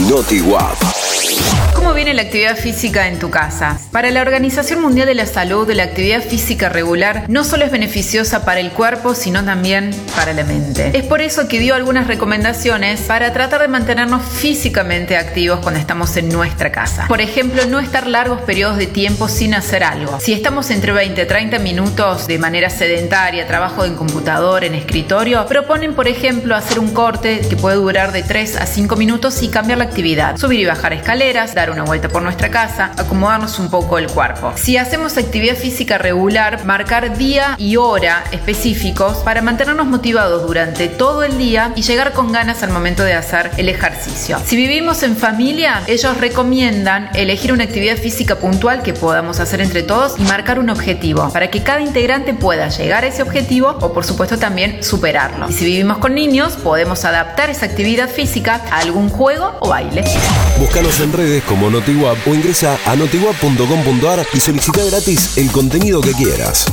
NotiWap. ¿Cómo viene la actividad física en tu casa? Para la Organización Mundial de la Salud, la actividad física regular no solo es beneficiosa para el cuerpo, sino también para la mente. Es por eso que dio algunas recomendaciones para tratar de mantenernos físicamente activos cuando estamos en nuestra casa. Por ejemplo, no estar largos periodos de tiempo sin hacer algo. Si estamos entre 20 y 30 minutos de manera sedentaria, trabajo en computador, en escritorio, proponen, por ejemplo, hacer un corte que puede durar de 3 a 5 minutos y cambiar la actividad. Subir y bajar escaleras, dar una vuelta por nuestra casa, acomodarnos un poco el cuerpo. Si hacemos actividad física regular, marcar día y hora específicos para mantenernos motivados durante todo el día y llegar con ganas al momento de hacer el ejercicio. Si vivimos en familia, ellos recomiendan elegir una actividad física puntual que podamos hacer entre todos y marcar un objetivo para que cada integrante pueda llegar a ese objetivo o por supuesto también superarlo. Y si vivimos con niños, podemos adaptar esa actividad física a algún juego o baile. Búscanos en redes como NotiWap o ingresa a notiwap.com.ar y solicita gratis el contenido que quieras.